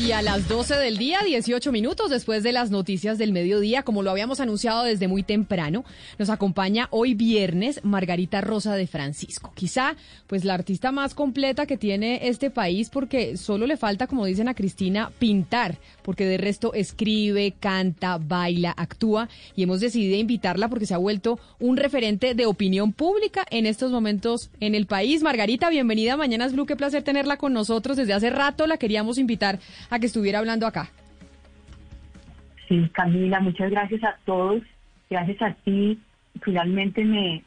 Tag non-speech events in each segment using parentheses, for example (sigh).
Y a las 12 del día, 18 minutos después de las noticias del mediodía, como lo habíamos anunciado desde muy temprano, nos acompaña hoy viernes Margarita Rosa de Francisco. Quizá, pues la artista más completa que tiene este país porque solo le falta, como dicen a Cristina, pintar, porque de resto escribe, canta, baila, actúa y hemos decidido invitarla porque se ha vuelto un referente de opinión pública en estos momentos en el país. Margarita, bienvenida a Mañanas Blue, qué placer tenerla con nosotros. Desde hace rato la queríamos invitar a que estuviera hablando acá. Sí, Camila, muchas gracias a todos. Gracias a ti. Finalmente me,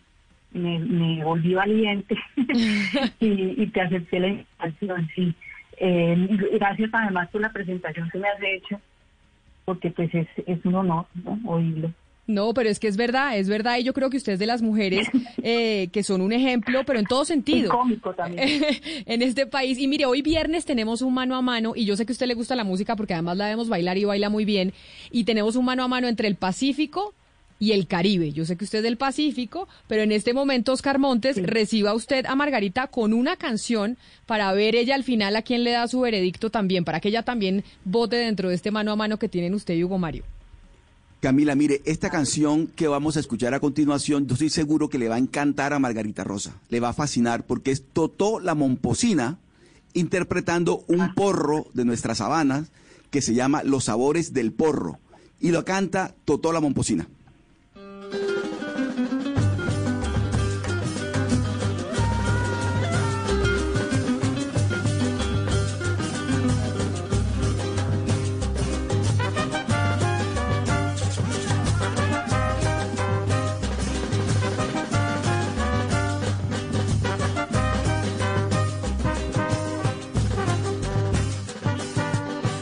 me, me volví valiente (laughs) y, y, te acepté la invitación. Sí. Eh, gracias además por la presentación que me has hecho, porque pues es, es un honor ¿no? oírlo. No, pero es que es verdad, es verdad, y yo creo que usted es de las mujeres (laughs) eh, que son un ejemplo, pero en todo sentido. cómico también. (laughs) en este país. Y mire, hoy viernes tenemos un mano a mano, y yo sé que a usted le gusta la música porque además la vemos bailar y baila muy bien, y tenemos un mano a mano entre el Pacífico y el Caribe. Yo sé que usted es del Pacífico, pero en este momento, Oscar Montes, sí. reciba usted a Margarita con una canción para ver ella al final a quién le da su veredicto también, para que ella también vote dentro de este mano a mano que tienen usted y Hugo Mario. Camila, mire, esta canción que vamos a escuchar a continuación, yo estoy seguro que le va a encantar a Margarita Rosa, le va a fascinar porque es Totó la Momposina interpretando un porro de nuestras sabanas que se llama Los Sabores del Porro. Y lo canta Totó la Momposina.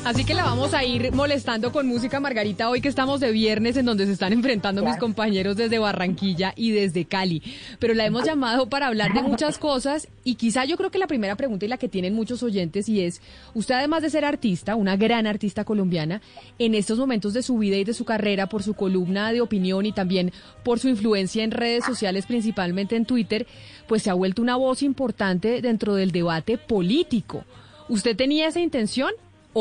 Así que la vamos a ir molestando con música, Margarita, hoy que estamos de viernes en donde se están enfrentando mis compañeros desde Barranquilla y desde Cali. Pero la hemos llamado para hablar de muchas cosas y quizá yo creo que la primera pregunta y la que tienen muchos oyentes y es, usted además de ser artista, una gran artista colombiana, en estos momentos de su vida y de su carrera, por su columna de opinión y también por su influencia en redes sociales, principalmente en Twitter, pues se ha vuelto una voz importante dentro del debate político. ¿Usted tenía esa intención?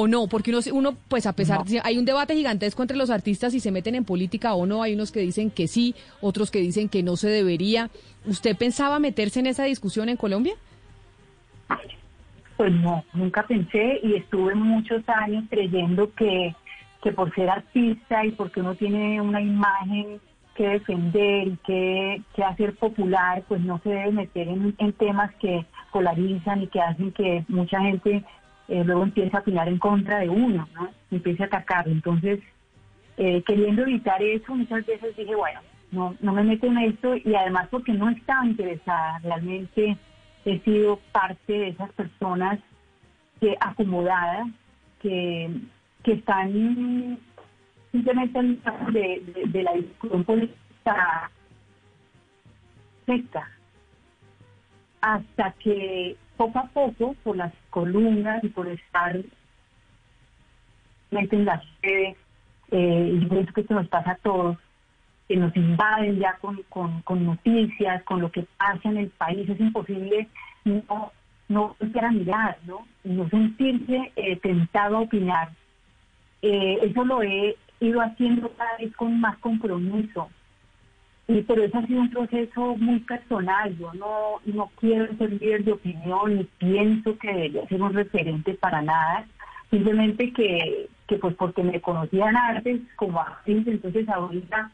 O no, porque uno, uno pues a pesar, no. hay un debate gigantesco entre los artistas si se meten en política o no, hay unos que dicen que sí, otros que dicen que no se debería. ¿Usted pensaba meterse en esa discusión en Colombia? Pues no, nunca pensé y estuve muchos años creyendo que, que por ser artista y porque uno tiene una imagen que defender y que, que hacer popular, pues no se debe meter en, en temas que polarizan y que hacen que mucha gente eh, luego empieza a opinar en contra de uno, ¿no? Empieza a atacarlo. Entonces, eh, queriendo evitar eso, muchas veces dije, bueno, no, no me meto en esto y además porque no estaba interesada, realmente he sido parte de esas personas que acomodadas, que, que están simplemente en de, de, de la discusión política secta hasta que poco a poco, por las columnas y por estar en las redes, eh, y por eso que esto nos pasa a todos, que nos invaden ya con, con, noticias, con lo que pasa en el país, es imposible no, no a mirar, ¿no? no sentirse eh, tentado a opinar. Eh, eso lo he ido haciendo cada vez con más compromiso, y pero eso ha sido un proceso muy personal. Yo no, no quiero ser líder de opinión ni pienso que debería ser un referente para nada. Simplemente que, que pues porque me conocían antes como actriz, entonces ahorita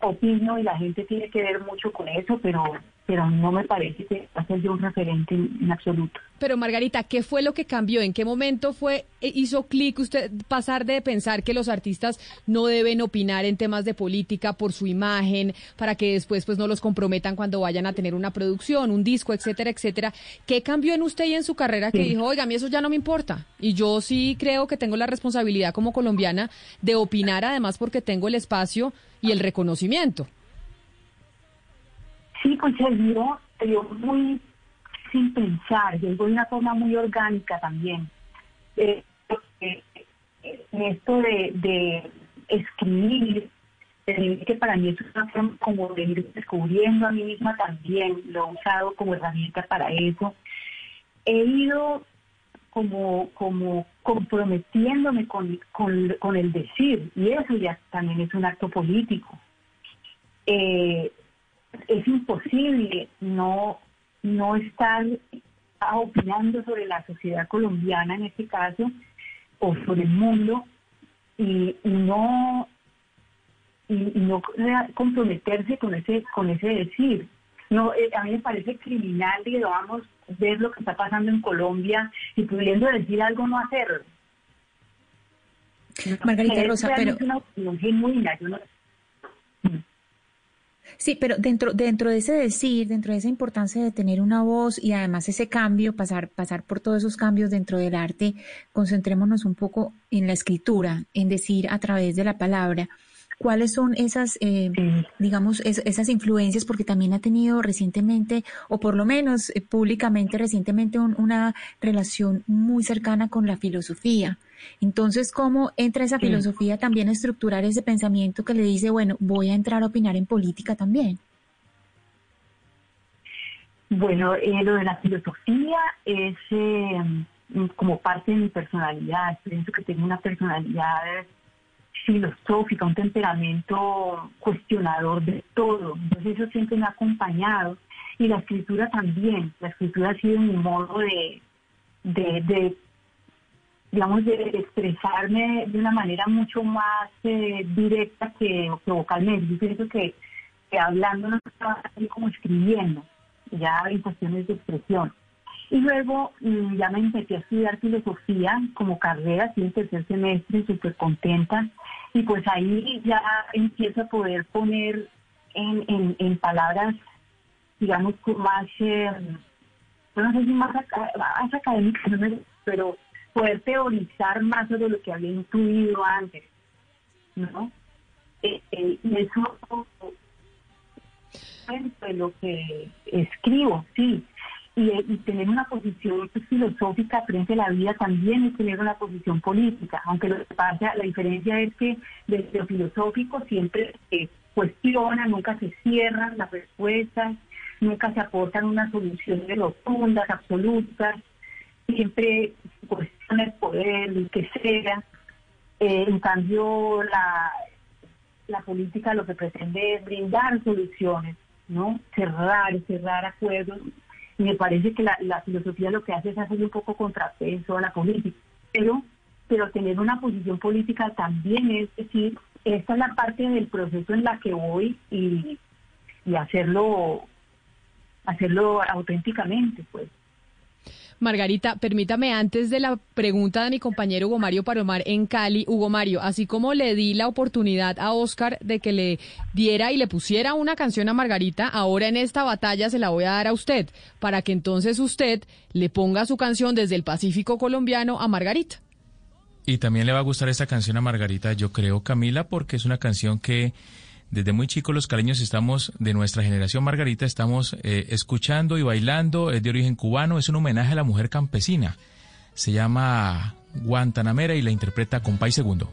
opino y la gente tiene que ver mucho con eso, pero pero no me parece que va a ser yo un referente en, absoluto. Pero Margarita, ¿qué fue lo que cambió? ¿En qué momento fue eh, hizo clic usted pasar de pensar que los artistas no deben opinar en temas de política por su imagen, para que después pues no los comprometan cuando vayan a tener una producción, un disco, etcétera, etcétera? ¿Qué cambió en usted y en su carrera que dijo, oiga, a mí eso ya no me importa? Y yo sí creo que tengo la responsabilidad como colombiana de opinar, además porque tengo el espacio y el reconocimiento. Sí, pues se dio, muy sin pensar, llegó de una forma muy orgánica también. Eh, esto de, escribir, que para mí es una forma como de ir descubriendo a mí misma también, lo he usado como herramienta para eso. He ido como, comprometiéndome con, con, el decir, y eso ya también es un acto político. Eh, es imposible no, no estar opinando sobre la sociedad colombiana en este caso o sobre el mundo y, no y, no comprometerse con ese con ese decir. No eh, a mí me parece criminal digamos ver lo que está pasando en Colombia y pudiendo decir algo no hacerlo. Margarita Rosa pero es una opinión genuina yo no Sí, pero dentro, dentro de ese decir, dentro de esa importancia de tener una voz y además ese cambio, pasar, pasar por todos esos cambios dentro del arte, concentrémonos un poco en la escritura, en decir a través de la palabra. ¿Cuáles son esas, eh, digamos, esas influencias? Porque también ha tenido recientemente, o por lo menos eh, públicamente recientemente, una relación muy cercana con la filosofía. Entonces, ¿cómo entra esa filosofía también a estructurar ese pensamiento que le dice, bueno, voy a entrar a opinar en política también? Bueno, eh, lo de la filosofía es como parte de mi personalidad. Pienso que tengo una personalidad filosófica, un temperamento cuestionador de todo. Entonces eso siempre me ha acompañado. Y la escritura también. La escritura ha sido mi modo de, de, digamos, de expresarme de una manera mucho más eh, directa que, vocalmente. Yo pienso que, hablando no estaba así como escribiendo, ya en cuestiones de expresión. Y luego mm, ya me empecé a estudiar filosofía como carrera, así en tercer semestre, súper contenta. Y pues ahí ya empiezo a poder poner en, en, palabras, digamos, más, eh, no sé si más, académicas, pero poder teorizar más sobre lo que había intuido antes, ¿no? Eh, eh, y eso es lo que escribo, sí, y, tener una posición filosófica frente a la vida también es tener una posición política, aunque lo que pasa, la diferencia es que desde lo filosófico siempre se cuestiona, nunca se cierran las respuestas, nunca se aportan unas soluciones rotundas, absolutas, siempre cuestiona el poder, lo que sea. Eh, en cambio, la, la política lo que pretende es brindar soluciones, ¿no? Cerrar, cerrar acuerdos y me parece que la, filosofía lo que hace es hacer un poco contrapeso a la política. Pero, pero tener una posición política también es decir, esta es la parte del proceso en la que voy y, y hacerlo, hacerlo auténticamente, pues. Margarita, permítame antes de la pregunta de mi compañero Hugo Mario Palomar en Cali, Hugo Mario, así como le di la oportunidad a Oscar de que le diera y le pusiera una canción a Margarita, ahora en esta batalla se la voy a dar a usted, para que entonces usted le ponga su canción desde el Pacífico colombiano a Margarita. Y también le va a gustar esta canción a Margarita, yo creo, Camila, porque es una canción que desde muy chicos los caleños estamos, de nuestra generación Margarita, estamos eh, escuchando y bailando, es de origen cubano, es un homenaje a la mujer campesina. Se llama Guantanamera y la interpreta Compay Segundo.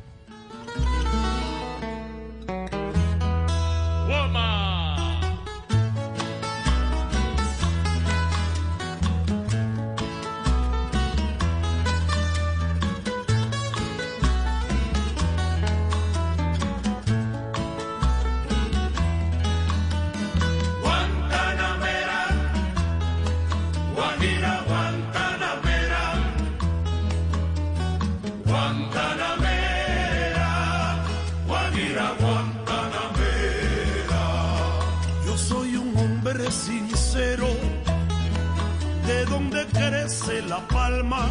La palma.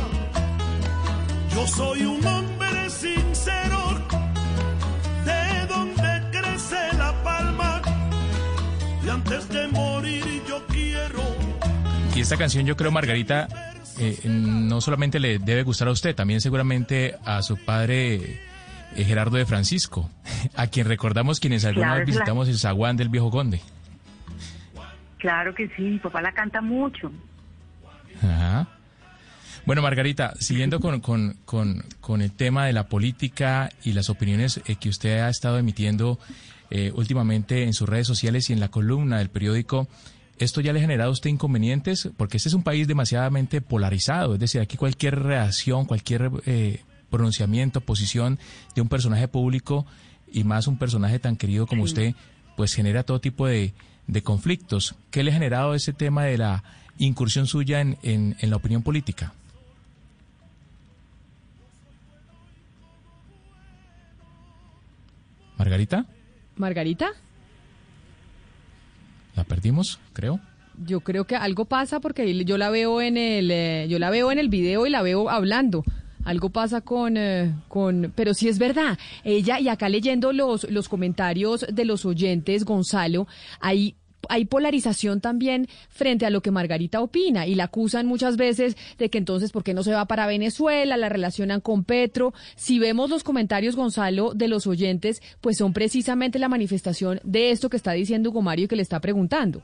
Yo soy un hombre sincero, de donde crece la palma. Y antes de morir yo quiero. Y esta canción yo creo, Margarita, eh, no solamente le debe gustar a usted, también seguramente a su padre eh, Gerardo de Francisco, (laughs) a quien recordamos quienes alguna vez visitamos el zaguán del Viejo Conde. Claro que sí, mi papá la canta mucho. Ajá. Bueno, Margarita, siguiendo con, con, con, con, el tema de la política y las opiniones eh, que usted ha estado emitiendo eh, últimamente en sus redes sociales y en la columna del periódico, ¿esto ya le ha generado a usted inconvenientes? Porque este es un país demasiadamente polarizado, es decir, aquí cualquier reacción, cualquier eh, pronunciamiento, posición de un personaje público y más un personaje tan querido como usted, pues genera todo tipo de, de conflictos. ¿Qué le ha generado ese tema de la incursión suya en, en, en la opinión política? Margarita. Margarita. La perdimos, creo. Yo creo que algo pasa porque yo la veo en el, eh, yo la veo en el video y la veo hablando. Algo pasa con, eh, con, pero sí es verdad. Ella, y acá leyendo los, los comentarios de los oyentes, Gonzalo, hay hay polarización también frente a lo que Margarita opina y la acusan muchas veces de que entonces, ¿por qué no se va para Venezuela? La relacionan con Petro. Si vemos los comentarios, Gonzalo, de los oyentes, pues son precisamente la manifestación de esto que está diciendo Hugo Mario y que le está preguntando.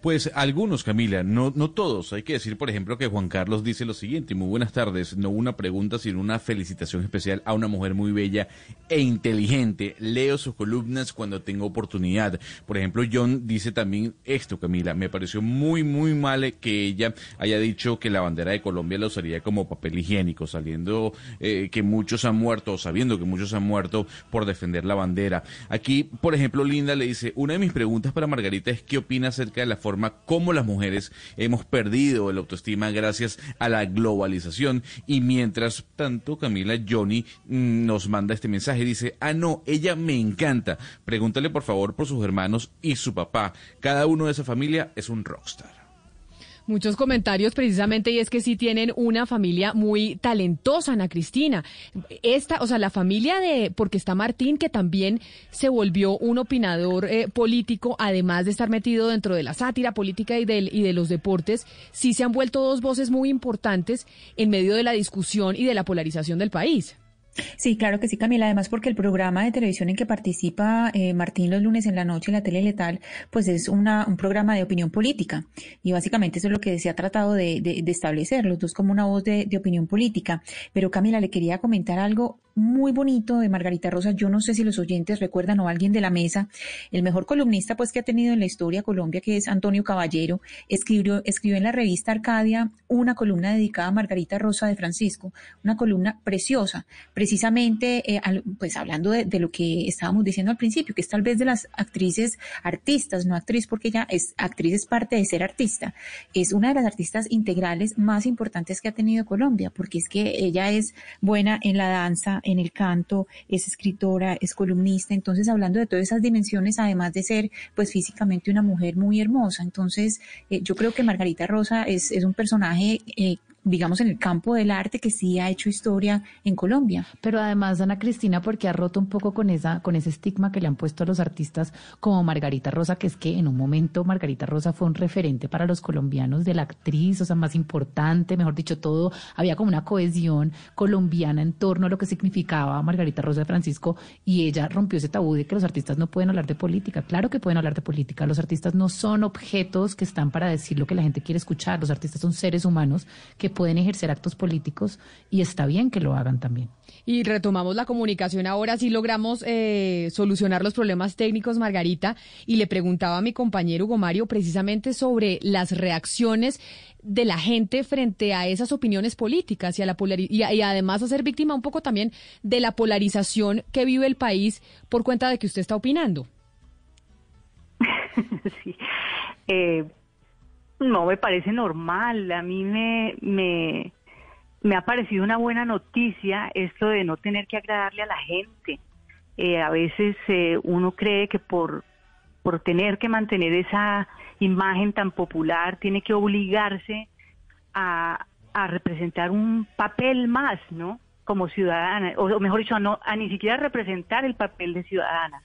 Pues algunos, Camila, no, no todos. Hay que decir, por ejemplo, que Juan Carlos dice lo siguiente, muy buenas tardes, no una pregunta, sino una felicitación especial a una mujer muy bella e inteligente. Leo sus columnas cuando tengo oportunidad. Por ejemplo, John dice también esto, Camila, me pareció muy, muy mal que ella haya dicho que la bandera de Colombia la usaría como papel higiénico, saliendo eh, que muchos han muerto, sabiendo que muchos han muerto por defender la bandera. Aquí, por ejemplo, Linda le dice, una de mis preguntas para Margarita es qué opina acerca de la forma como las mujeres hemos perdido la autoestima gracias a la globalización. Y mientras tanto, Camila Johnny mm, nos manda este mensaje. Dice, ah, no, ella me encanta. Pregúntale por favor por sus hermanos y su papá. Cada uno de esa familia es un rockstar. Muchos comentarios precisamente y es que sí tienen una familia muy talentosa, Ana Cristina. Esta, o sea, la familia de, porque está Martín, que también se volvió un opinador eh, político, además de estar metido dentro de la sátira política y, del, y de los deportes, sí se han vuelto dos voces muy importantes en medio de la discusión y de la polarización del país. Sí, claro que sí, Camila. Además, porque el programa de televisión en que participa eh, Martín los lunes en la noche la tele letal, pues es una, un programa de opinión política. Y básicamente eso es lo que se ha tratado de, establecer, los dos como una voz de, opinión política. Pero Camila, le quería comentar algo muy bonito de Margarita Rosa. Yo no sé si los oyentes recuerdan o alguien de la mesa, el mejor columnista pues que ha tenido en la historia Colombia, que es Antonio Caballero, escribió, escribió en la revista Arcadia una columna dedicada a Margarita Rosa de Francisco, una columna preciosa, precisamente eh, pues hablando de, lo que estábamos diciendo al principio, que es tal vez de las actrices artistas, no actriz porque ella es actriz es parte de ser artista, es una de las artistas integrales más importantes que ha tenido Colombia, porque es que ella es buena en la danza, en el canto, es escritora, es columnista, entonces hablando de todas esas dimensiones, además de ser pues físicamente una mujer muy hermosa, entonces eh, yo creo que Margarita Rosa es, es un personaje eh, digamos, en el campo del arte que sí ha hecho historia en Colombia. Pero además, Ana Cristina, porque ha roto un poco con esa, con ese estigma que le han puesto a los artistas como Margarita Rosa, que es que en un momento Margarita Rosa fue un referente para los colombianos de la actriz, o sea, más importante, mejor dicho, todo, había como una cohesión colombiana en torno a lo que significaba Margarita Rosa de Francisco, y ella rompió ese tabú de que los artistas no pueden hablar de política. Claro que pueden hablar de política, los artistas no son objetos que están para decir lo que la gente quiere escuchar, los artistas son seres humanos que pueden ejercer actos políticos y está bien que lo hagan también. Y retomamos la comunicación ahora, sí logramos eh, solucionar los problemas técnicos, Margarita, y le preguntaba a mi compañero Hugo Mario precisamente sobre las reacciones de la gente frente a esas opiniones políticas y, a la y, y, además a ser víctima un poco también de la polarización que vive el país por cuenta de que usted está opinando. (laughs) sí. Eh, no me parece normal. A mí me, me, ha parecido una buena noticia esto de no tener que agradarle a la gente. Eh, a veces eh, uno cree que por, por tener que mantener esa imagen tan popular tiene que obligarse a, a representar un papel más, ¿no? Como ciudadana, o mejor dicho, a, no, a ni siquiera representar el papel de ciudadana.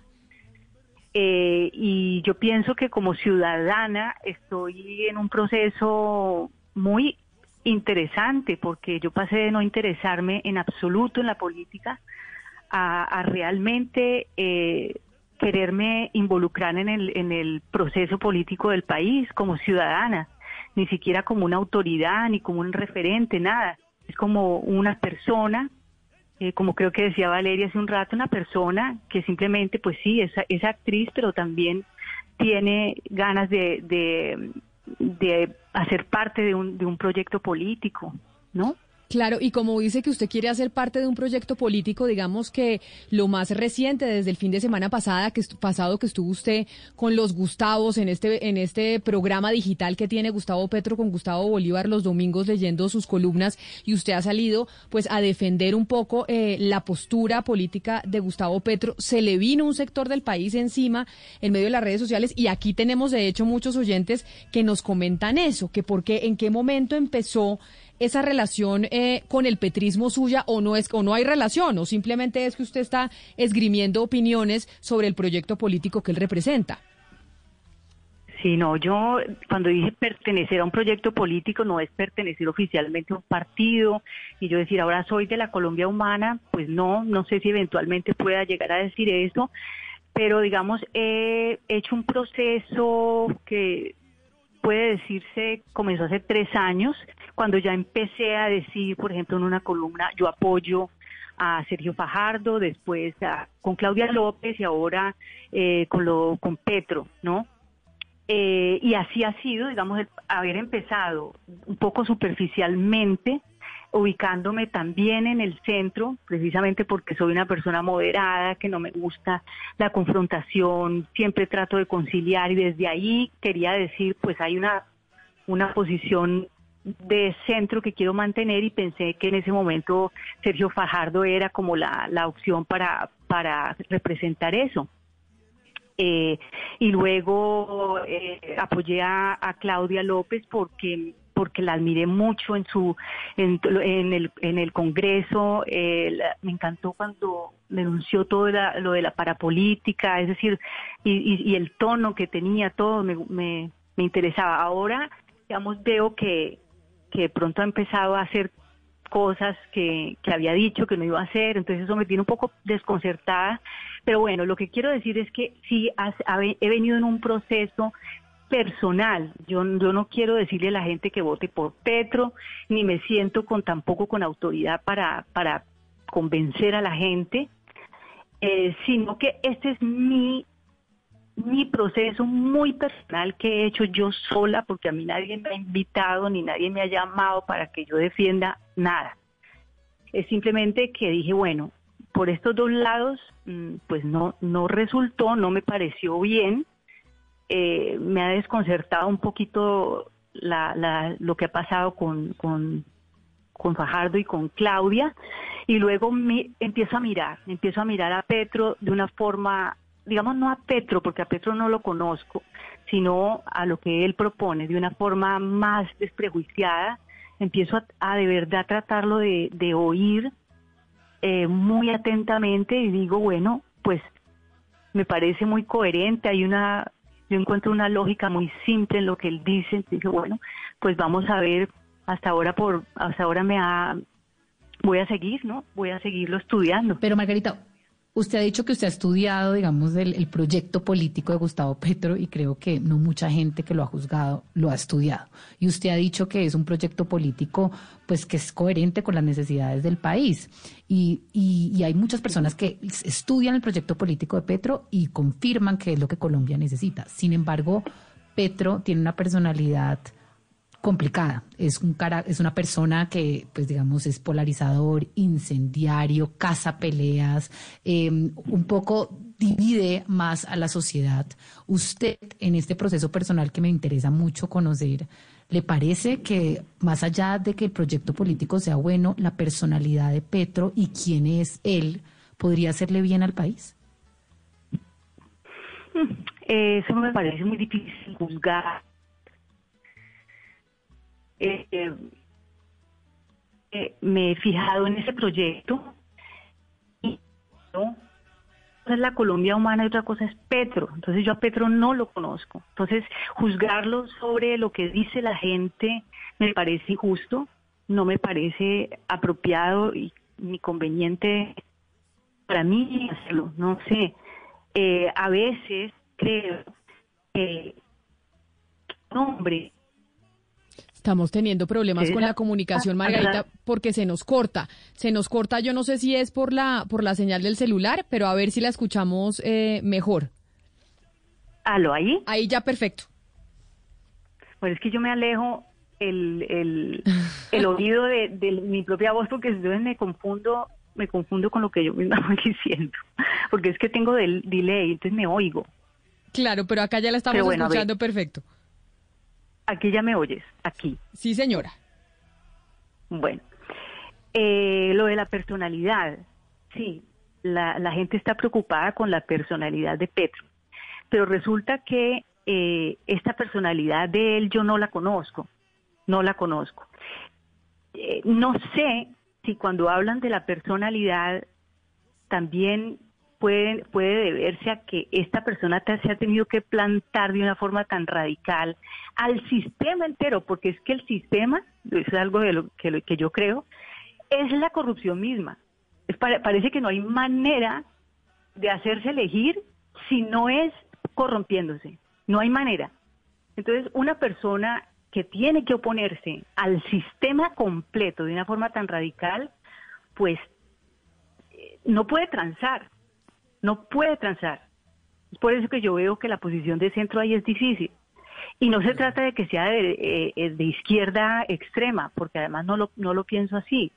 Eh, y yo pienso que como ciudadana estoy en un proceso muy interesante porque yo pasé de no interesarme en absoluto en la política a, realmente eh, quererme involucrar en el, en el proceso político del país como ciudadana, ni siquiera como una autoridad ni como un referente, nada. Es como una persona eh, como creo que decía Valeria hace un rato, una persona que simplemente, pues sí, es, actriz, pero también tiene ganas de, de, de hacer parte de un, de un proyecto político, ¿no? Claro, y como dice que usted quiere hacer parte de un proyecto político, digamos que lo más reciente desde el fin de semana pasada que pasado que estuvo usted con los Gustavos en este en este programa digital que tiene Gustavo Petro con Gustavo Bolívar los domingos leyendo sus columnas y usted ha salido pues a defender un poco eh, la postura política de Gustavo Petro. Se le vino un sector del país encima en medio de las redes sociales y aquí tenemos de hecho muchos oyentes que nos comentan eso, que por qué, en qué momento empezó esa relación eh, con el petrismo suya o no es o no hay relación o simplemente es que usted está esgrimiendo opiniones sobre el proyecto político que él representa. Sí, no, yo cuando dije pertenecer a un proyecto político no es pertenecer oficialmente a un partido y yo decir ahora soy de la Colombia humana, pues no, no sé si eventualmente pueda llegar a decir eso, pero digamos he hecho un proceso que puede decirse comenzó hace tres años, cuando ya empecé a decir, por ejemplo, en una columna, yo apoyo a Sergio Fajardo, después con Claudia López y ahora eh, con, lo, con Petro, ¿no? Eh, y así ha sido, digamos, haber empezado un poco superficialmente ubicándome también en el centro, precisamente porque soy una persona moderada, que no me gusta la confrontación, siempre trato de conciliar y desde ahí quería decir, pues hay una, una posición de centro que quiero mantener y pensé que en ese momento Sergio Fajardo era como la, la opción para, para representar eso. Eh, y luego eh, apoyé a, Claudia López porque porque la admiré mucho en su en, el en el Congreso eh, me encantó cuando denunció todo lo de la parapolítica es decir y, y, el tono que tenía todo me, me, me, interesaba ahora digamos veo que que pronto ha empezado a hacer cosas que, había dicho que no iba a hacer entonces eso me tiene un poco desconcertada pero bueno lo que quiero decir es que sí he venido en un proceso personal. Yo, yo no quiero decirle a la gente que vote por Petro, ni me siento con tampoco con autoridad para, para convencer a la gente, eh, sino que este es mi, mi proceso muy personal que he hecho yo sola, porque a mí nadie me ha invitado ni nadie me ha llamado para que yo defienda nada. Es simplemente que dije, bueno, por estos dos lados, mm, pues no, no resultó, no me pareció bien eh, me ha desconcertado un poquito la, lo que ha pasado con, con, Fajardo y con Claudia, y luego me, empiezo a mirar, empiezo a mirar a Petro de una forma, digamos no a Petro, porque a Petro no lo conozco, sino a lo que él propone, de una forma más desprejuiciada, empiezo a, de verdad tratarlo de, de oír eh, muy atentamente y digo, bueno, pues me parece muy coherente, hay una yo encuentro una lógica muy simple en lo que él dice. Dije, bueno, pues vamos a ver, hasta ahora por, hasta ahora me ha, voy a seguir, ¿no? Voy a seguirlo estudiando. Pero Margarita, Usted ha dicho que usted ha estudiado, digamos, el, proyecto político de Gustavo Petro y creo que no mucha gente que lo ha juzgado lo ha estudiado. Y usted ha dicho que es un proyecto político, pues, que es coherente con las necesidades del país. Y, y hay muchas personas que estudian el proyecto político de Petro y confirman que es lo que Colombia necesita. Sin embargo, Petro tiene una personalidad complicada. Es, un cara, es una persona que, pues digamos, es polarizador, incendiario, caza peleas, em, un poco divide más a la sociedad. Usted, en este proceso personal que me interesa mucho conocer, ¿le parece que más allá de que el proyecto político sea bueno, la personalidad de Petro y quién es él podría hacerle bien al país? Eso me parece muy difícil juzgar eh, eh, me he fijado en ese proyecto y ¿no? es la Colombia humana y otra cosa es Petro. Entonces yo a Petro no lo conozco. Entonces juzgarlo sobre lo que dice la gente me parece injusto, no me parece apropiado y ni conveniente para mí hacerlo. No sé. Eh, a veces creo que un hombre Estamos teniendo problemas con la comunicación, Margarita, porque se nos corta. Se nos corta, yo no sé si es por la, por la señal del celular, pero a ver si la escuchamos eh, mejor. ¿Aló ahí? Ahí ya perfecto. Pues es que yo me alejo el, el, (laughs) el oído de, de, mi propia voz porque entonces me confundo me confundo con lo que yo misma (laughs) voy diciendo. Porque es que tengo del delay, entonces me oigo. Claro, pero acá ya la estamos escuchando perfecto. Aquí ya me oyes, aquí. Sí, señora. Bueno, eh, lo de la personalidad, sí, la, la, gente está preocupada con la personalidad de Petro, pero resulta que eh, esta personalidad de él yo no la conozco, no la conozco. Eh, no sé si cuando hablan de la personalidad también puede, puede deberse a que esta persona se ha tenido que plantar de una forma tan radical al sistema entero, porque es que el sistema, es algo de lo que, que yo creo, es la corrupción misma. Parece que no hay manera de hacerse elegir si no es corrompiéndose. No hay manera. Entonces, una persona que tiene que oponerse al sistema completo de una forma tan radical, pues eh, no puede transar no puede transar. Es por eso que yo veo que la posición de centro ahí es difícil. Y no se trata de que sea de, eh, de izquierda extrema, porque además no lo, no lo pienso así,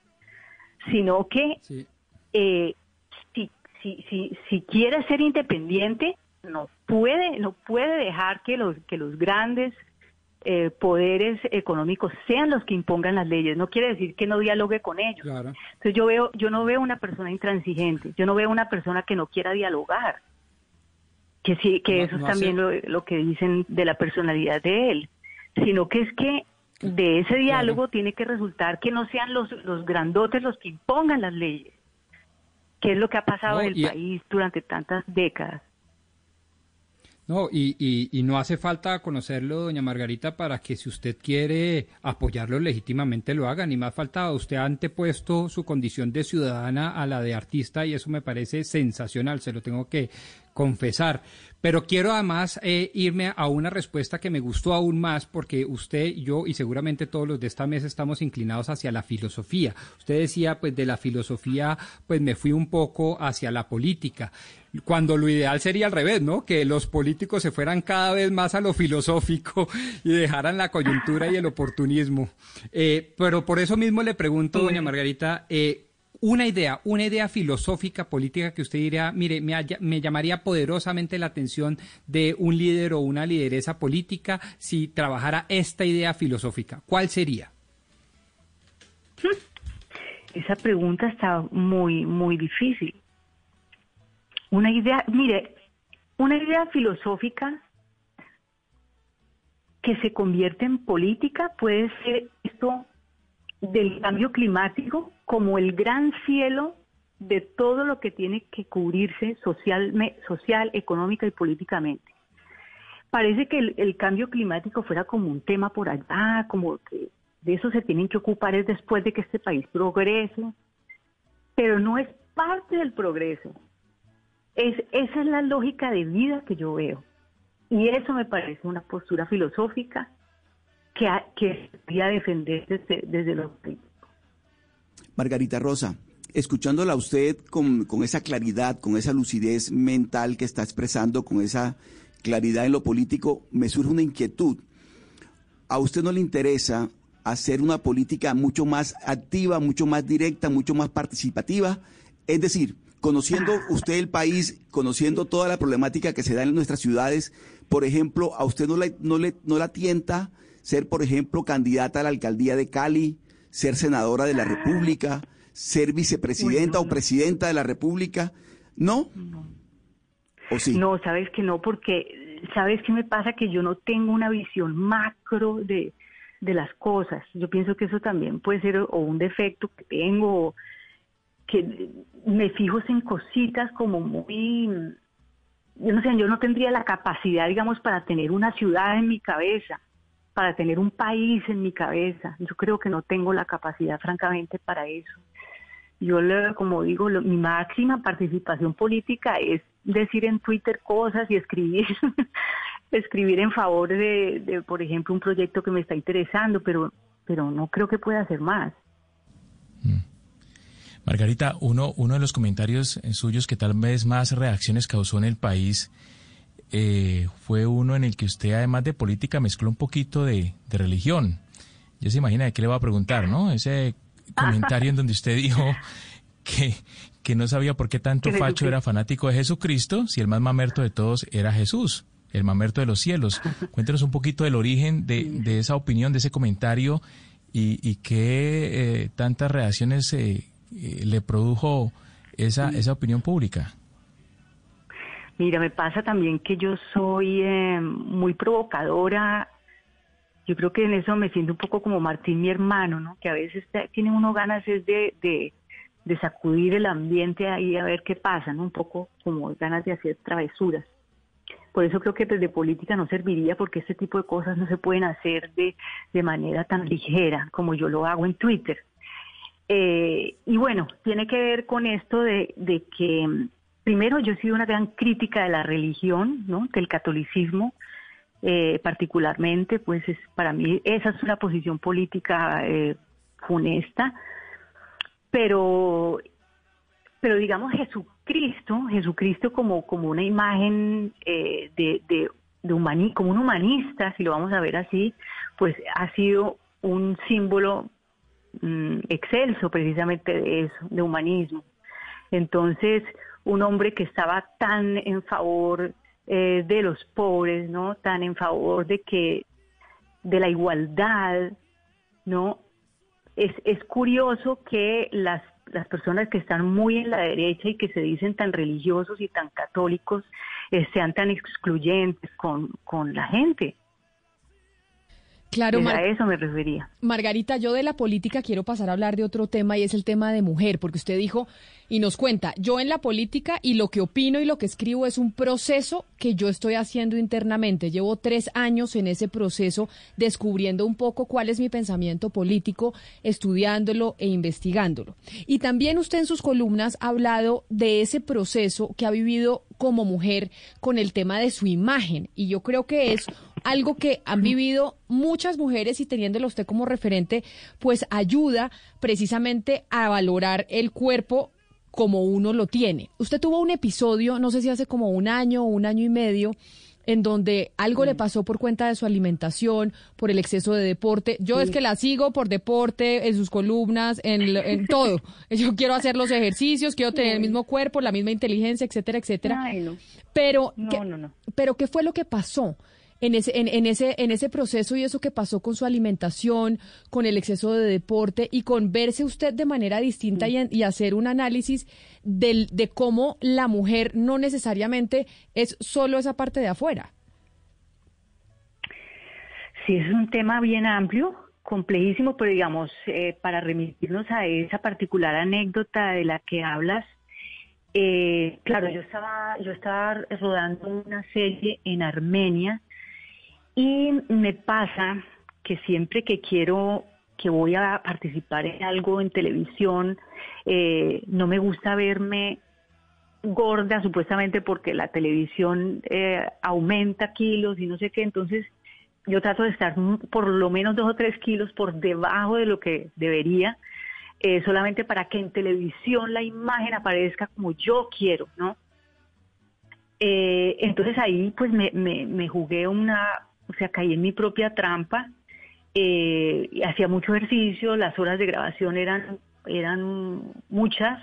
sino que eh, si, si, si, si quiere ser independiente, no puede, no puede dejar que los, que los grandes eh, poderes económicos sean los que impongan las leyes. No quiere decir que no dialogue con ellos. Entonces yo veo, yo no veo una persona intransigente, yo no veo una persona que no quiera dialogar. Que sí, que eso es también lo, que dicen de la personalidad de él, sino que es que de ese diálogo tiene que resultar que no sean los, los grandotes los que impongan las leyes, que es lo que ha pasado en el país durante tantas décadas. No, y, y, y, no hace falta conocerlo, doña Margarita, para que si usted quiere apoyarlo legítimamente lo haga. Ni más falta, usted ha antepuesto su condición de ciudadana a la de artista y eso me parece sensacional, se lo tengo que confesar. Pero quiero además eh, irme a una respuesta que me gustó aún más porque usted, yo y seguramente todos los de esta mesa estamos inclinados hacia la filosofía. Usted decía, pues de la filosofía, pues me fui un poco hacia la política cuando lo ideal sería al revés, ¿no? Que los políticos se fueran cada vez más a lo filosófico y dejaran la coyuntura y el oportunismo. Eh, pero por eso mismo le pregunto, doña Margarita, eh, una idea, una idea filosófica, política que usted diría, mire, me, me, llamaría poderosamente la atención de un líder o una lideresa política si trabajara esta idea filosófica. ¿Cuál sería? Esa pregunta está muy, muy difícil. Una idea, mire, una idea filosófica que se convierte en política puede ser esto del cambio climático como el gran cielo de todo lo que tiene que cubrirse social, social económica y políticamente. Parece que el, cambio climático fuera como un tema por allá, como que de eso se tienen que ocupar es después de que este país progrese, pero no es parte del progreso. Es, esa es la lógica de vida que yo veo. Y eso me parece una postura filosófica que, que debería defender desde, desde los Margarita Rosa, escuchándola a usted con, con, esa claridad, con esa lucidez mental que está expresando, con esa claridad en lo político, me surge una inquietud. ¿A usted no le interesa hacer una política mucho más activa, mucho más directa, mucho más participativa? Es decir, conociendo usted el país, conociendo toda la problemática que se da en nuestras ciudades, por ejemplo, ¿a usted no, le, no, le, no la tienta ser, por ejemplo, candidata a la alcaldía de Cali, ser senadora de la República, ser vicepresidenta o presidenta de la República? ¿No? No. ¿O sí? No, sabes que no, porque ¿sabes qué me pasa? Que yo no tengo una visión macro de, de las cosas. Yo pienso que eso también puede ser o un defecto que tengo, que me fijo en cositas como muy, yo no sé, yo no tendría la capacidad, digamos, para tener una ciudad en mi cabeza, para tener un país en mi cabeza. Yo creo que no tengo la capacidad, francamente, para eso. Yo, como digo, mi máxima participación política es decir en Twitter cosas y escribir (laughs) escribir en favor de, por ejemplo, un proyecto que me está interesando, pero, pero no creo que pueda hacer más. Mm. Margarita, uno, uno de los comentarios suyos que tal vez más reacciones causó en el país eh, fue uno en el que usted, además de política, mezcló un poquito de, religión. Ya se imagina de qué le va a preguntar, ¿no? Ese comentario en donde usted dijo que, que no sabía por qué tanto Facho era fanático de Jesucristo si el más mamerto de todos era Jesús el mamerto de los cielos. Cuéntenos un poquito del origen de, esa opinión, de ese comentario y, qué eh, tantas reacciones eh, eh, le produjo esa, esa opinión pública. Mira, me pasa también que yo soy muy provocadora. Yo creo que en eso me siento un poco como Martín, mi hermano, ¿no? Que a veces tiene uno ganas es de, de, de sacudir el ambiente ahí a ver qué pasa, ¿no? Un poco como ganas de hacer travesuras. Por eso creo que desde política no serviría porque este tipo de cosas no se pueden hacer de, de manera tan ligera como yo lo hago en Twitter. Eh, y bueno, tiene que ver con esto de, de, que, primero, yo he sido una gran crítica de la religión, ¿no? del catolicismo, eh, particularmente, pues es, para mí esa es una posición política eh, funesta, pero pero digamos Jesucristo, Jesucristo como, como una imagen eh, de, de, como un humanista, si lo vamos a ver así, pues ha sido un símbolo mm, excelso precisamente de eso, de humanismo. Entonces, un hombre que estaba tan en favor eh, de los pobres, ¿no? Tan en favor de que, de la igualdad, ¿no? Es, es curioso que las las personas que están muy en la derecha y que se dicen tan religiosos y tan católicos eh, sean tan excluyentes con, con la gente. Claro, a eso me refería. Margarita, yo de la política quiero pasar a hablar de otro tema y es el tema de mujer, porque usted dijo y nos cuenta, yo en la política y lo que opino y lo que escribo es un proceso que yo estoy haciendo internamente. Llevo tres años en ese proceso descubriendo un poco cuál es mi pensamiento político, estudiándolo e investigándolo. Y también usted en sus columnas ha hablado de ese proceso que ha vivido como mujer con el tema de su imagen. Y yo creo que es algo que han vivido muchas mujeres y teniéndolo usted como referente, pues ayuda precisamente a valorar el cuerpo como uno lo tiene. Usted tuvo un episodio, no sé si hace como un año o un año y medio, en donde algo le mm. pasó por cuenta de su alimentación, por el exceso de deporte. Yo es que la sigo por deporte, en sus columnas, en, (laughs) todo. Yo quiero hacer los ejercicios, quiero tener el mismo cuerpo, la misma inteligencia, etcétera, etcétera. Pero, pero ¿qué fue lo que pasó? En ese, en, ese, en ese proceso y eso que pasó con su alimentación, con el exceso de deporte y con verse usted de manera distinta y, y, hacer un análisis del, de cómo la mujer no necesariamente es solo esa parte de afuera. Sí, es un tema bien amplio, complejísimo, pero digamos, eh, para remitirnos a esa particular anécdota de la que hablas, eh, claro, yo estaba, yo estaba rodando una serie en Armenia y me pasa que siempre que quiero, que voy a participar en algo en televisión, eh, no me gusta verme gorda supuestamente porque la televisión eh, aumenta kilos y no sé qué, entonces yo trato de estar por lo menos dos o tres kilos por debajo de lo que debería, eh, solamente para que en televisión la imagen aparezca como yo quiero, ¿no? entonces ahí pues me, me, me jugué una, o sea, caí en mi propia trampa, eh, hacía mucho ejercicio, las horas de grabación eran, eran muchas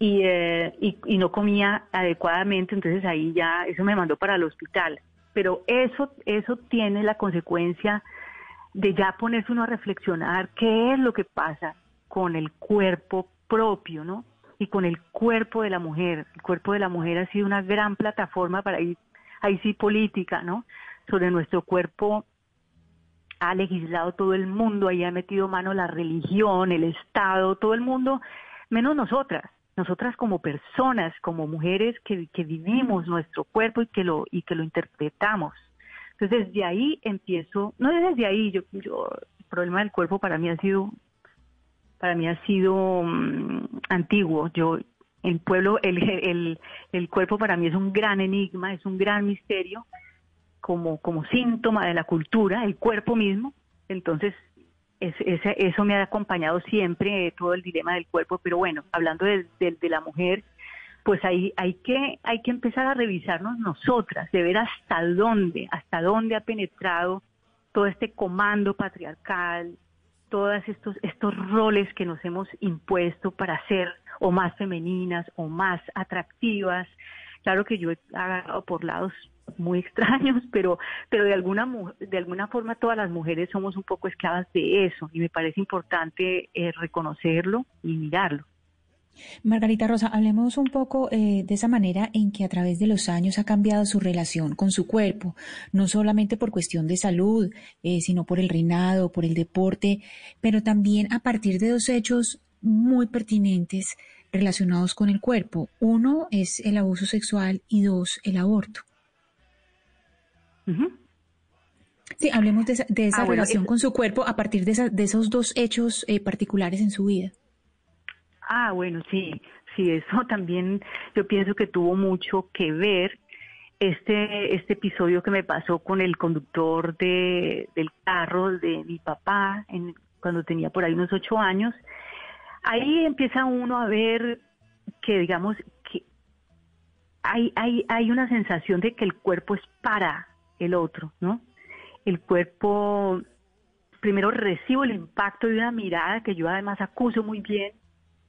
eh, y, y, no comía adecuadamente, entonces ahí ya eso me mandó para el hospital. Pero eso, eso tiene la consecuencia de ya ponerse uno a reflexionar qué es lo que pasa con el cuerpo propio, ¿no? Y con el cuerpo de la mujer. El cuerpo de la mujer ha sido una gran plataforma para ir, ahí sí política, ¿no? Sobre nuestro cuerpo ha legislado todo el mundo, ahí ha metido mano la religión, el Estado, todo el mundo, menos nosotras. Nosotras como personas, como mujeres que, que vivimos nuestro cuerpo y que lo y que lo interpretamos. Entonces desde ahí empiezo, no desde ahí, yo, yo el problema del cuerpo para mí ha sido para mí ha sido mm, antiguo. Yo el pueblo, el, el, el cuerpo para mí es un gran enigma, es un gran misterio como, como síntoma de la cultura, el cuerpo mismo. Entonces, eso me ha acompañado siempre, eh, todo el dilema del cuerpo. Pero bueno, hablando de, de, la mujer, pues ahí hay que, hay que empezar a revisarnos nosotras, de ver hasta dónde, hasta dónde ha penetrado todo este comando patriarcal, todos estos, estos roles que nos hemos impuesto para ser o más femeninas o más atractivas. Claro que yo he agarrado por lados muy extraños, (laughs) pero, pero de alguna de alguna forma todas las mujeres somos un poco esclavas de eso y me parece importante eh, reconocerlo y mirarlo. Margarita Rosa, hablemos un poco eh, de esa manera en que a través de los años ha cambiado su relación con su cuerpo, no solamente por cuestión de salud, eh, sino por el reinado, por el deporte, pero también a partir de dos hechos muy pertinentes relacionados con el cuerpo. Uno es el abuso sexual y dos, el aborto. Sí, hablemos de esa, ah, relación con su cuerpo a partir de, de esos dos hechos eh, particulares en su vida. Ah, bueno, sí, sí, eso (laughs) también yo pienso que tuvo mucho que ver este, este episodio que me pasó con el conductor de, del carro de mi papá en, cuando tenía por ahí unos ocho años. Ahí empieza uno a ver que, digamos, que hay, hay, hay una sensación de que el cuerpo es para el otro, ¿no? El cuerpo, primero recibo el impacto de una mirada que yo además acuso muy bien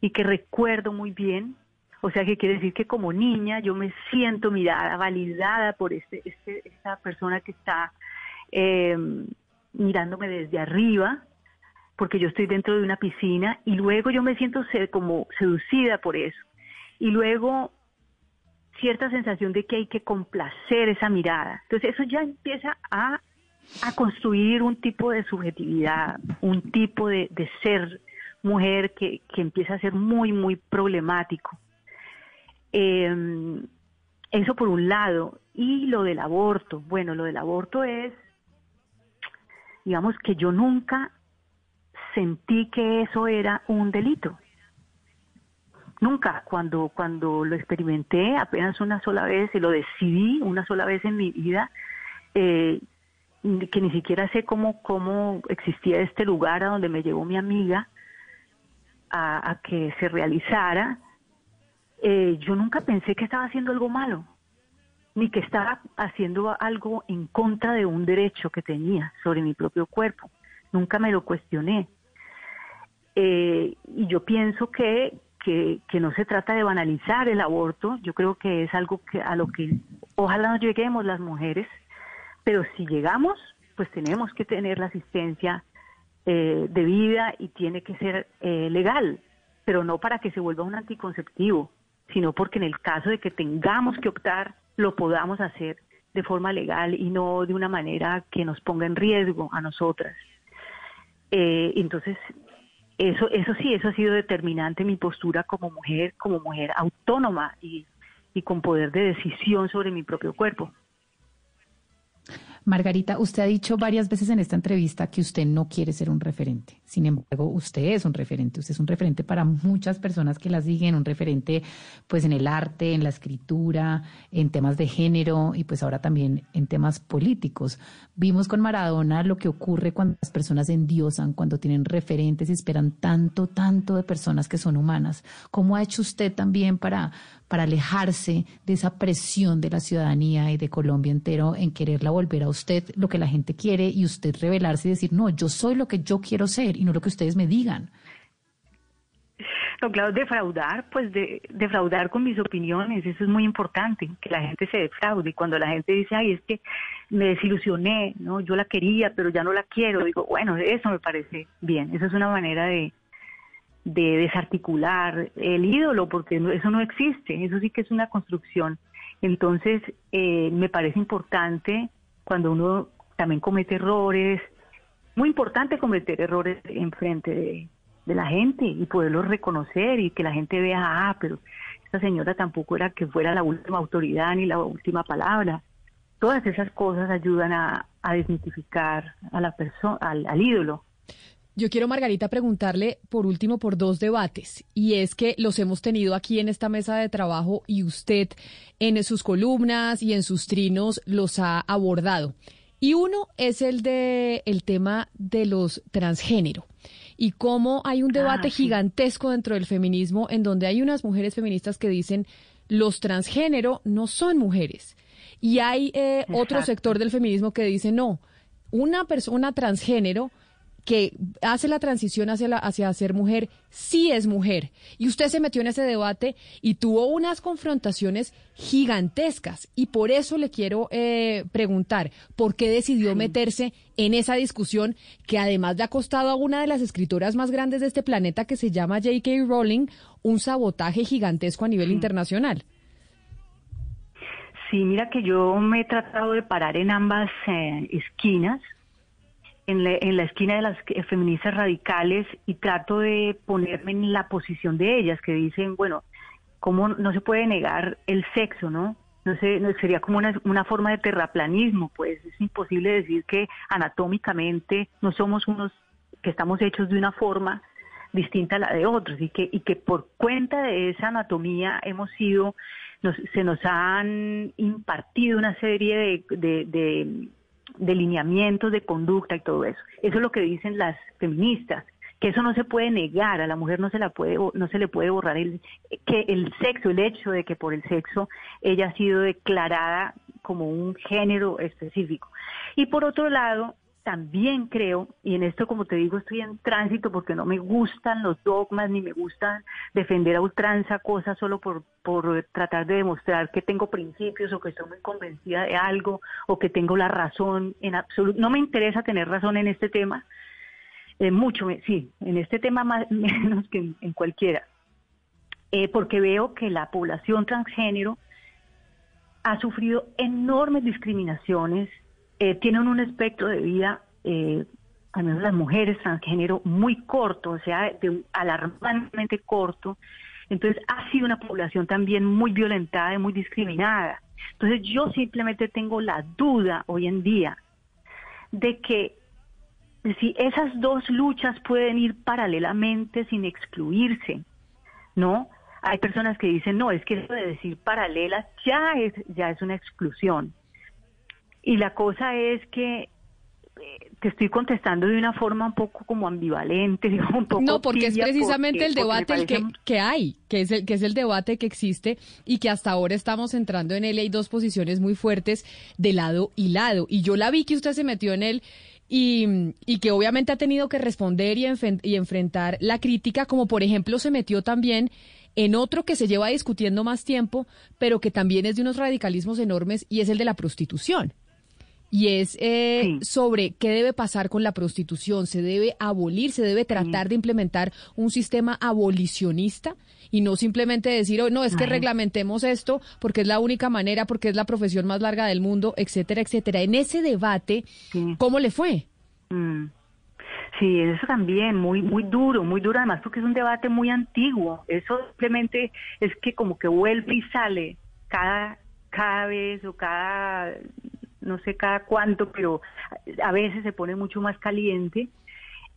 y que recuerdo muy bien, o sea que quiere decir que como niña yo me siento mirada, validada por este, este esta persona que está em, mirándome desde arriba, porque yo estoy dentro de una piscina y luego yo me siento como seducida por eso. Y luego cierta sensación de que hay que complacer esa mirada. Entonces eso ya empieza a, construir un tipo de subjetividad, un tipo de, ser mujer que, empieza a ser muy, muy problemático. Em, eso por un lado. Y lo del aborto. Bueno, lo del aborto es, digamos que yo nunca sentí que eso era un delito nunca. Cuando, cuando lo experimenté apenas una sola vez y lo decidí una sola vez en mi vida, eh, que ni siquiera sé cómo, cómo existía este lugar a donde me llevó mi amiga a, que se realizara, eh, yo nunca pensé que estaba haciendo algo malo, ni que estaba haciendo algo en contra de un derecho que tenía sobre mi propio cuerpo. Nunca me lo cuestioné. Eh, y yo pienso que que, no se trata de banalizar el aborto, yo creo que es algo que a lo que ojalá no lleguemos las mujeres, pero si llegamos, pues tenemos que tener la asistencia eh, debida y tiene que ser eh, legal, pero no para que se vuelva un anticonceptivo, sino porque en el caso de que tengamos que optar, lo podamos hacer de forma legal y no de una manera que nos ponga en riesgo a nosotras. Eh, entonces, eso, eso sí, eso ha sido determinante mi postura como mujer, como mujer autónoma y, y con poder de decisión sobre mi propio cuerpo. Margarita, usted ha dicho varias veces en esta entrevista que usted no quiere ser un referente. Sin embargo, usted es un referente. Usted es un referente para muchas personas que la siguen, un referente pues en el arte, en la escritura, en temas de género y pues ahora también en temas políticos. Vimos con Maradona lo que ocurre cuando las personas endiosan, cuando tienen referentes y esperan tanto, tanto de personas que son humanas. ¿Cómo ha hecho usted también para para alejarse de esa presión de la ciudadanía y de Colombia entero en quererla volver a usted lo que la gente quiere y usted revelarse y decir, no, yo soy lo que yo quiero ser y no lo que ustedes me digan. No, claro, defraudar, pues de, defraudar con mis opiniones, eso es muy importante, que la gente se defraude. Y cuando la gente dice, ay, es que me desilusioné, no, yo la quería, pero ya no la quiero, digo, bueno, eso me parece bien. Esa es una manera de, de desarticular el ídolo, porque eso no existe, eso sí que es una construcción. Entonces, eh, me parece importante cuando uno también comete errores, muy importante cometer errores en frente de, la gente y poderlos reconocer y que la gente vea, ah, pero esta señora tampoco era que fuera la última autoridad ni la última palabra. Todas esas cosas ayudan a, desmitificar a la persona, al ídolo. Yo quiero, Margarita, preguntarle por último por dos debates, y es que los hemos tenido aquí en esta mesa de trabajo y usted en sus columnas y en sus trinos los ha abordado. Y uno es el de el tema de los transgénero y cómo hay un debate Ah, sí. gigantesco dentro del feminismo en donde hay unas mujeres feministas que dicen los transgénero no son mujeres y hay eh, otro sector del feminismo que dice no, una persona transgénero que hace la transición hacia, la- hacia ser mujer, sí es mujer. Y usted se metió en ese debate y tuvo unas confrontaciones gigantescas. Y por eso le quiero eh, preguntar, ¿por qué decidió meterse en esa discusión que además le ha costado a una de las escritoras más grandes de este planeta, que se llama J.K. Rowling, un sabotaje gigantesco a nivel internacional? Sí, mira que yo me he tratado de parar en ambas eh, esquinas, en la, en la esquina de las feministas radicales y trato de ponerme en la posición de ellas que dicen, bueno, ¿cómo no se puede negar el sexo, no? No sé, no, sería como una, una forma de terraplanismo, pues es imposible decir que anatómicamente no somos unos que estamos hechos de una forma distinta a la de otros y que, y que por cuenta de esa anatomía hemos sido, nos- se nos han impartido una serie de, de, de- de lineamientos de conducta y todo eso. Eso es lo que dicen las feministas, que eso no se puede negar, a la mujer no se la puede no se le puede borrar el que el sexo, el hecho de que por el sexo ella ha sido declarada como un género específico. Y por otro lado, también creo, y en esto como te digo estoy en tránsito porque no me gustan los dogmas ni me gustan defender a ultranza cosas solo por, por tratar de demostrar que tengo principios o que estoy muy convencida de algo o que tengo la razón en absoluto. No me interesa tener razón en este tema, eh, mucho, sí, en este tema más (laughs) menos que en, en cualquiera, Eh, porque veo que la población transgénero ha sufrido enormes discriminaciones, eh, tienen un espectro de vida, eh, al menos las mujeres transgénero, muy corto, o sea, de alarmantemente corto. Entonces ha sido una población también muy violentada y muy discriminada. Entonces yo simplemente tengo la duda hoy en día de que si esas dos luchas pueden ir paralelamente sin excluirse, ¿no? Hay personas que dicen, no, es que eso de decir paralelas ya es, ya es una exclusión. Y la cosa es que eh, te estoy contestando de una forma un poco como ambivalente, (laughs) digamos, un poco No, porque es precisamente porque- el debate el que, que hay, que es, el, que es el debate que existe y que hasta ahora estamos entrando en él. y Hay dos posiciones muy fuertes de lado y lado. Y yo la vi que usted se metió en él y, y que obviamente ha tenido que responder y, enfen- y enfrentar la crítica, como por ejemplo se metió también en otro que se lleva discutiendo más tiempo, pero que también es de unos radicalismos enormes y es el de la prostitución y es eh, sobre qué debe pasar con la prostitución. ¿Se debe abolir? ¿Se debe tratar de implementar un sistema abolicionista? Y no simplemente decir, oh, no, es que Ay. reglamentemos esto porque es la única manera, porque es la profesión más larga del mundo, etcétera, etcétera. En ese debate, ¿cómo le fue? Mm. Sí, eso también, muy muy duro, muy duro además porque es un debate muy antiguo. Eso simplemente es que como que vuelve y sale cada, cada vez o cada, no sé cada cuánto, pero a veces se pone mucho más caliente.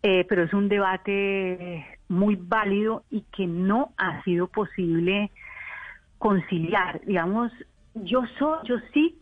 Eh, pero es un debate muy válido y que no ha sido posible conciliar. Digamos, yo soy, yo sí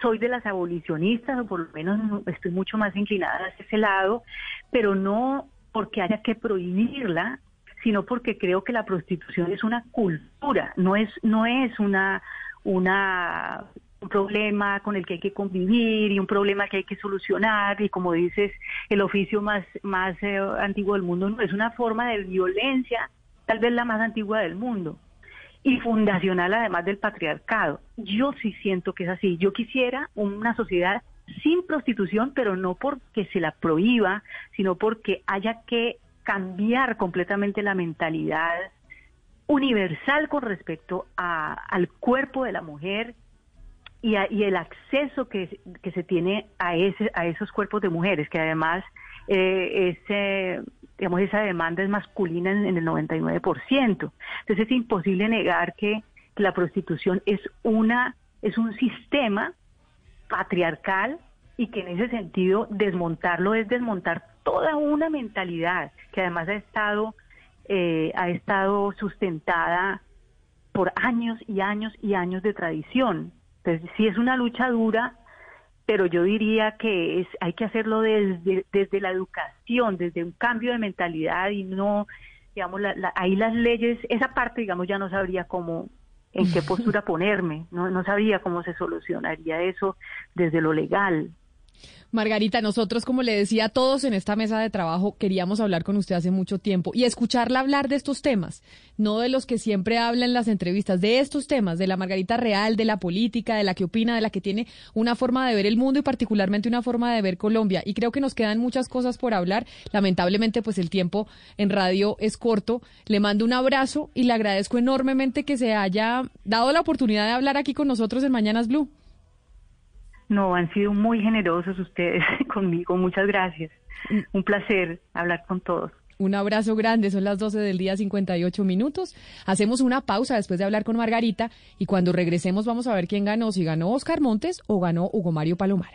soy de las abolicionistas, o por lo menos estoy mucho más inclinada hacia ese lado, pero no porque haya que prohibirla, sino porque creo que la prostitución es una cultura, no es, no es una, una un problema con el que hay que convivir y un problema que hay que solucionar y como dices el oficio más más eh, antiguo del mundo no es una forma de violencia tal vez la más antigua del mundo y fundacional además del patriarcado. Yo sí siento que es así. Yo quisiera una sociedad sin prostitución, pero no porque se la prohíba, sino porque haya que cambiar completamente la mentalidad universal con respecto a- al cuerpo de la mujer y, a- y el acceso que, se tiene a, ese, a esos cuerpos de mujeres, que además eh, ese, digamos, esa demanda es masculina en, en el 99%. Entonces es imposible negar que, que la prostitución es una es un sistema patriarcal y que en ese sentido desmontarlo es desmontar toda una mentalidad que además ha estado eh, ha estado sustentada por años y años y años de tradición. Entonces sí es una lucha dura, pero yo diría que es hay que hacerlo desde desde la educación, desde un cambio de mentalidad y no digamos la, ahí las leyes esa parte digamos ya no sabría cómo en qué postura ponerme. No, no sabía cómo se solucionaría eso desde lo legal. Margarita, nosotros, como le decía a todos en esta mesa de trabajo, queríamos hablar con usted hace mucho tiempo y escucharla hablar de estos temas, no de los que siempre habla en las entrevistas, de estos temas, de la Margarita real, de la política, de la que opina, de la que tiene una forma de ver el mundo y particularmente una forma de ver Colombia. Y creo que nos quedan muchas cosas por hablar. Lamentablemente, pues el tiempo en radio es corto. Le mando un abrazo y le agradezco enormemente que se haya dado la oportunidad de hablar aquí con nosotros en Mañanas Blue. No, han sido muy generosos ustedes (laughs) conmigo. Muchas gracias. Un placer hablar con todos. Un abrazo grande, son las 12 del día 58 minutos. Hacemos una pausa después de hablar con Margarita y cuando regresemos vamos a ver quién ganó, si ganó Oscar Montes o ganó Hugo Mario Palomar.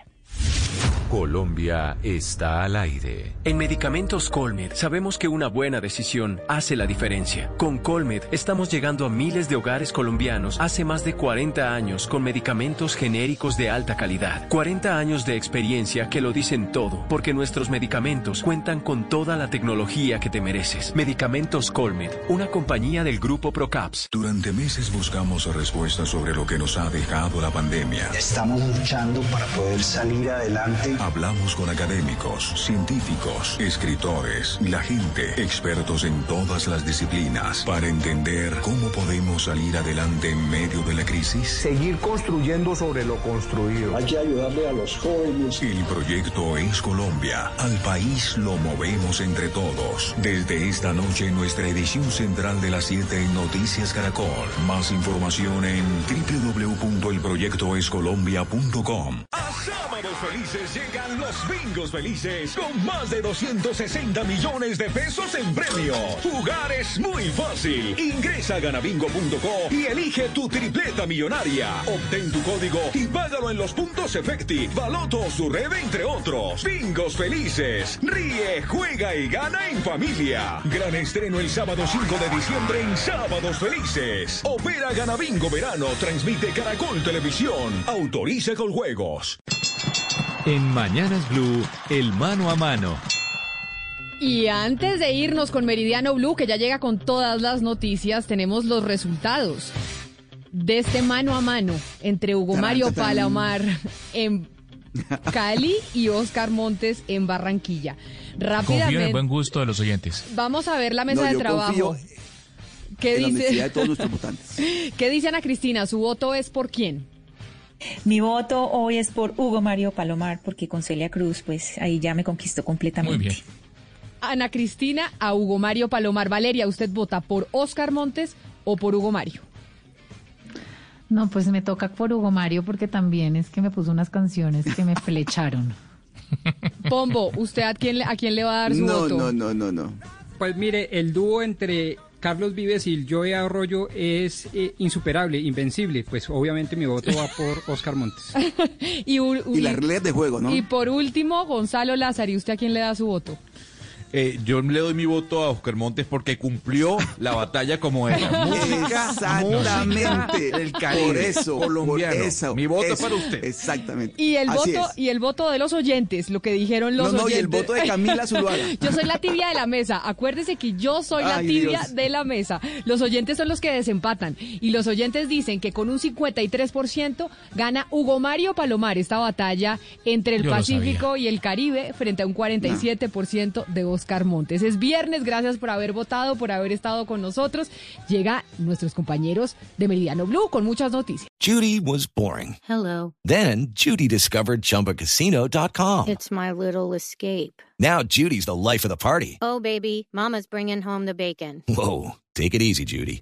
Colombia está al aire. En Medicamentos Colmed sabemos que una buena decisión hace la diferencia. Con Colmed estamos llegando a miles de hogares colombianos hace más de 40 años con medicamentos genéricos de alta calidad. 40 años de experiencia que lo dicen todo, porque nuestros medicamentos cuentan con toda la tecnología que te mereces. Medicamentos Colmed, una compañía del grupo Procaps. Durante meses buscamos respuestas sobre lo que nos ha dejado la pandemia. Estamos luchando para poder salir adelante Hablamos con académicos, científicos, escritores, la gente, expertos en todas las disciplinas, para entender cómo podemos salir adelante en medio de la crisis. Seguir construyendo sobre lo construido. Hay que ayudarle a los jóvenes. El proyecto es Colombia. Al país lo movemos entre todos. Desde esta noche, nuestra edición central de las 7 en Noticias Caracol. Más información en www.elproyectoescolombia.com. Sábados Felices llegan los bingos felices con más de 260 millones de pesos en premios. Jugar es muy fácil. Ingresa a ganabingo.co y elige tu tripleta millonaria. Obtén tu código y págalo en los puntos Efecti, Baloto su red, entre otros. Bingos felices. Ríe, juega y gana en familia. Gran estreno el sábado 5 de diciembre en Sábados Felices. Opera Ganabingo Verano. Transmite Caracol Televisión. Autoriza con juegos. En Mañanas Blue, el mano a mano. Y antes de irnos con Meridiano Blue, que ya llega con todas las noticias, tenemos los resultados de este mano a mano entre Hugo Mario Palomar en (laughs) Cali y Oscar Montes en Barranquilla. Confío en el buen gusto de los oyentes. Vamos a ver la mesa No, de trabajo. confío ¿Qué dice? honestidad de todos nuestros (laughs) votantes. ¿Qué dice Ana Cristina? ¿Su voto es por quién? Mi voto hoy es por Hugo Mario Palomar, porque con Celia Cruz, pues ahí ya me conquistó completamente. Muy bien. Ana Cristina a Hugo Mario Palomar. Valeria, ¿usted vota por Oscar Montes o por Hugo Mario? No, pues me toca por Hugo Mario porque también es que me puso unas canciones que me (laughs) flecharon. Pombo, ¿usted a quién, le- a quién le va a dar su No, voto? no, no, no, no. Pues mire, el dúo entre Carlos Vives y el Joey Arroyo es eh, insuperable, invencible. Pues obviamente mi voto va por (laughs) Oscar Montes. y, u- Y las reglas de juego, ¿no? y por último, Gonzalo Lázaro, ¿usted a quién le da su voto? Eh, yo le doy mi voto a Oscar Montes porque cumplió la batalla como era. (laughs) Música, Exactamente. música del Caribe, Por eso, colombiano. por eso, mi voto es eso, para usted. Exactamente. Y el Así voto es. y el voto de los oyentes, lo que dijeron los No, no, y oyentes. el voto de Camila (laughs) Zuluaga. yo soy la tibia de la mesa. Acuérdese que yo soy la tibia Dios. de la mesa. Los oyentes son los que desempatan y los oyentes dicen que con un 53% gana Hugo Mario Palomar esta batalla entre el Yo Pacífico y el Caribe frente a un 47% de Oscar Montes. Es viernes, gracias por haber votado, por haber estado con nosotros. Llega nuestros compañeros de Meridiano Blue con muchas noticias. Judy was boring. Hello. Then Judy discovered ChumbaCasino.com. It's my little escape. Now Judy's the life of the party. Oh, baby, Mama's bringing home the bacon. Whoa, take it easy, Judy.